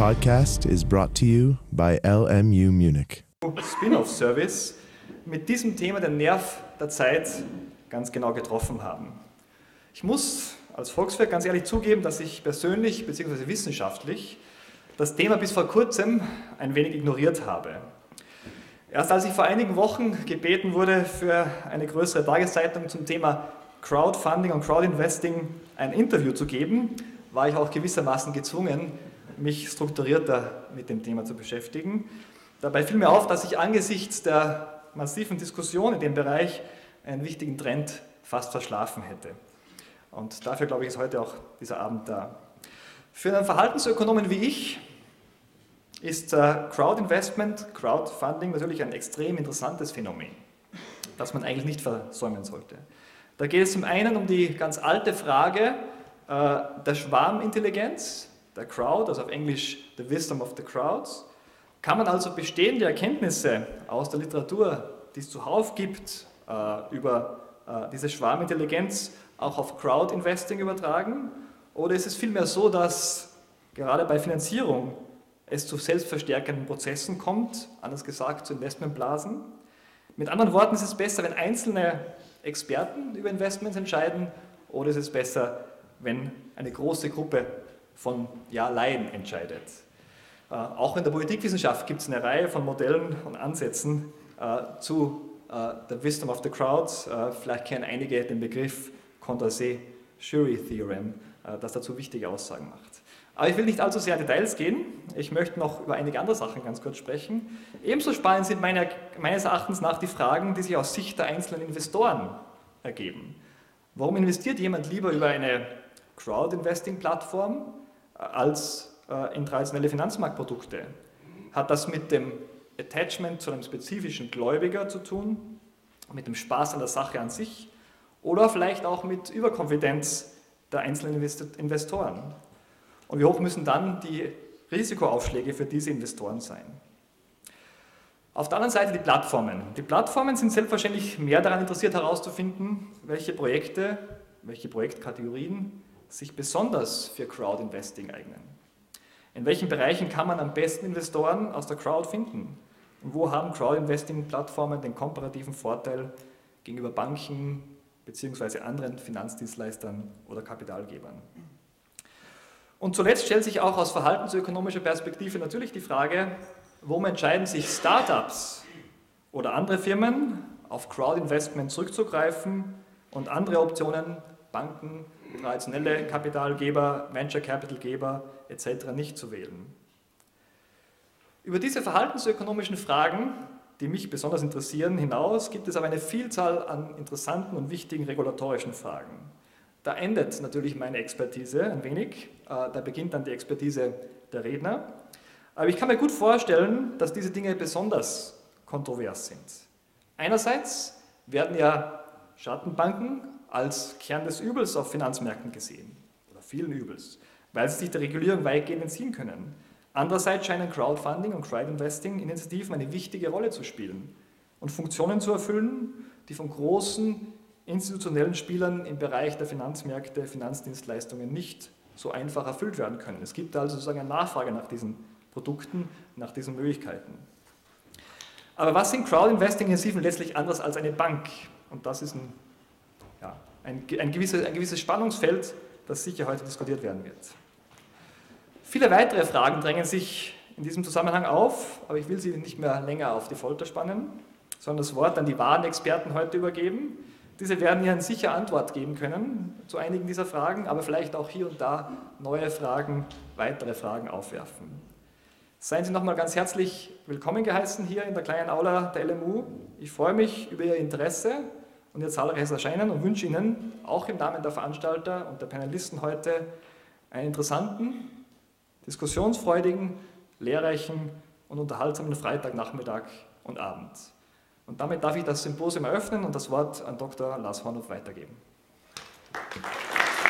podcast is brought to you by LMU Munich. Spin-off-Service mit diesem Thema den Nerv der Zeit ganz genau getroffen haben. Ich muss als Volkswirt ganz ehrlich zugeben, dass ich persönlich bzw. wissenschaftlich das Thema bis vor kurzem ein wenig ignoriert habe. Erst als ich vor einigen Wochen gebeten wurde, für eine größere Tageszeitung zum Thema Crowdfunding und Crowdinvesting ein Interview zu geben, war ich auch gewissermaßen gezwungen, mich strukturierter mit dem Thema zu beschäftigen. Dabei fiel mir auf, dass ich angesichts der massiven Diskussion in dem Bereich einen wichtigen Trend fast verschlafen hätte. Und dafür, glaube ich, ist heute auch dieser Abend da. Für einen Verhaltensökonomen wie ich ist äh, Crowdinvestment, Crowdfunding natürlich ein extrem interessantes Phänomen, das man eigentlich nicht versäumen sollte. Da geht es zum einen um die ganz alte Frage äh, der Schwarmintelligenz, der Crowd, also auf Englisch The Wisdom of the Crowds. Kann man also bestehende Erkenntnisse aus der Literatur, die es zuhauf gibt, äh, über äh, diese Schwarmintelligenz auch auf Crowd-Investing übertragen? Oder ist es vielmehr so, dass gerade bei Finanzierung es zu selbstverstärkenden Prozessen kommt, anders gesagt zu Investmentblasen? Mit anderen Worten, ist es besser, wenn einzelne Experten über Investments entscheiden oder ist es besser, wenn eine große Gruppe von ja, Laien entscheidet? Äh, auch in der Politikwissenschaft gibt es eine Reihe von Modellen und Ansätzen äh, zu äh, der Wisdom of the Crowds. Äh, vielleicht kennen einige den Begriff Condorcet-Jury-Theorem, äh, das dazu wichtige Aussagen macht. Aber ich will nicht allzu sehr in Details gehen. Ich möchte noch über einige andere Sachen ganz kurz sprechen. Ebenso spannend sind meine, meines Erachtens nach die Fragen, die sich aus Sicht der einzelnen Investoren ergeben. Warum investiert jemand lieber über eine Crowd-Investing-Plattform als äh, in traditionelle Finanzmarktprodukte? Hat das mit dem Attachment zu einem spezifischen Gläubiger zu tun, mit dem Spaß an der Sache an sich oder vielleicht auch mit Überkonfidenz der einzelnen Investoren? Und wie hoch müssen dann die Risikoaufschläge für diese Investoren sein? Auf der anderen Seite die Plattformen. Die Plattformen sind selbstverständlich mehr daran interessiert herauszufinden, welche Projekte, welche Projektkategorien sich besonders für Crowd-Investing eignen. In welchen Bereichen kann man am besten Investoren aus der Crowd finden? Und wo haben Crowd-Investing-Plattformen den komparativen Vorteil gegenüber Banken bzw. anderen Finanzdienstleistern oder Kapitalgebern? Und zuletzt stellt sich auch aus verhaltensökonomischer Perspektive natürlich die Frage, warum entscheiden sich Startups oder andere Firmen auf Crowdinvestment zurückzugreifen und andere Optionen, Banken, traditionelle Kapitalgeber, Venture Capitalgeber etc. nicht zu wählen. Über diese verhaltensökonomischen Fragen, die mich besonders interessieren, hinaus gibt es aber eine Vielzahl an interessanten und wichtigen regulatorischen Fragen. Da endet natürlich meine Expertise ein wenig, äh, da beginnt dann die Expertise der Redner. Aber ich kann mir gut vorstellen, dass diese Dinge besonders kontrovers sind. Einerseits werden ja Schattenbanken als Kern des Übels auf Finanzmärkten gesehen, oder vielen Übels, weil sie sich der Regulierung weitgehend entziehen können. Andererseits scheinen Crowdfunding und Crowdinvesting-Initiativen eine wichtige Rolle zu spielen und Funktionen zu erfüllen, die von großen institutionellen Spielern im Bereich der Finanzmärkte, Finanzdienstleistungen nicht so einfach erfüllt werden können. Es gibt also sozusagen eine Nachfrage nach diesen Produkten, nach diesen Möglichkeiten. Aber was sind Crowd-Investing-Initiativen letztlich anders als eine Bank? Und das ist ein, ja, ein, ein, gewisses, ein gewisses Spannungsfeld, das sicher heute diskutiert werden wird. Viele weitere Fragen drängen sich in diesem Zusammenhang auf, aber ich will Sie nicht mehr länger auf die Folter spannen, sondern das Wort an die wahren Experten heute übergeben, diese werden Ihnen sicher Antwort geben können zu einigen dieser Fragen, aber vielleicht auch hier und da neue Fragen, weitere Fragen aufwerfen. Seien Sie nochmal ganz herzlich willkommen geheißen hier in der kleinen Aula der LMU. Ich freue mich über Ihr Interesse und Ihr zahlreiches Erscheinen und wünsche Ihnen auch im Namen der Veranstalter und der Panelisten heute einen interessanten, diskussionsfreudigen, lehrreichen und unterhaltsamen Freitagnachmittag und Abend. Und damit darf ich das Symposium eröffnen und das Wort an Dr. Lars Hornhoff weitergeben. Applaus